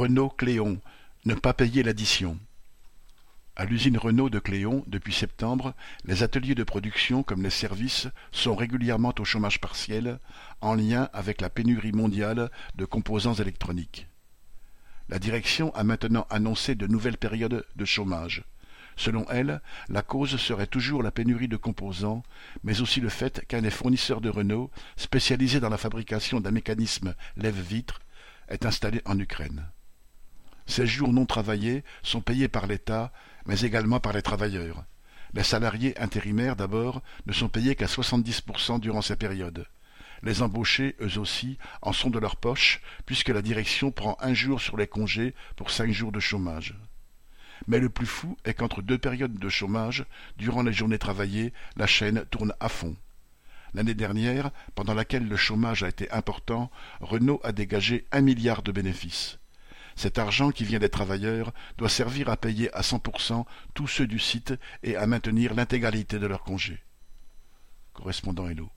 Renault-Cléon, ne pas payer l'addition. À l'usine Renault de Cléon, depuis septembre, les ateliers de production comme les services sont régulièrement au chômage partiel, en lien avec la pénurie mondiale de composants électroniques. La direction a maintenant annoncé de nouvelles périodes de chômage. Selon elle, la cause serait toujours la pénurie de composants, mais aussi le fait qu'un des fournisseurs de Renault, spécialisé dans la fabrication d'un mécanisme lève-vitre, est installé en Ukraine. Ces jours non travaillés sont payés par l'État, mais également par les travailleurs. Les salariés intérimaires, d'abord, ne sont payés qu'à 70% durant ces périodes. Les embauchés, eux aussi, en sont de leur poche, puisque la direction prend un jour sur les congés pour cinq jours de chômage. Mais le plus fou est qu'entre deux périodes de chômage, durant les journées travaillées, la chaîne tourne à fond. L'année dernière, pendant laquelle le chômage a été important, Renault a dégagé un milliard de bénéfices. Cet argent qui vient des travailleurs doit servir à payer à 100% tous ceux du site et à maintenir l'intégralité de leurs congés. Correspondant Hello.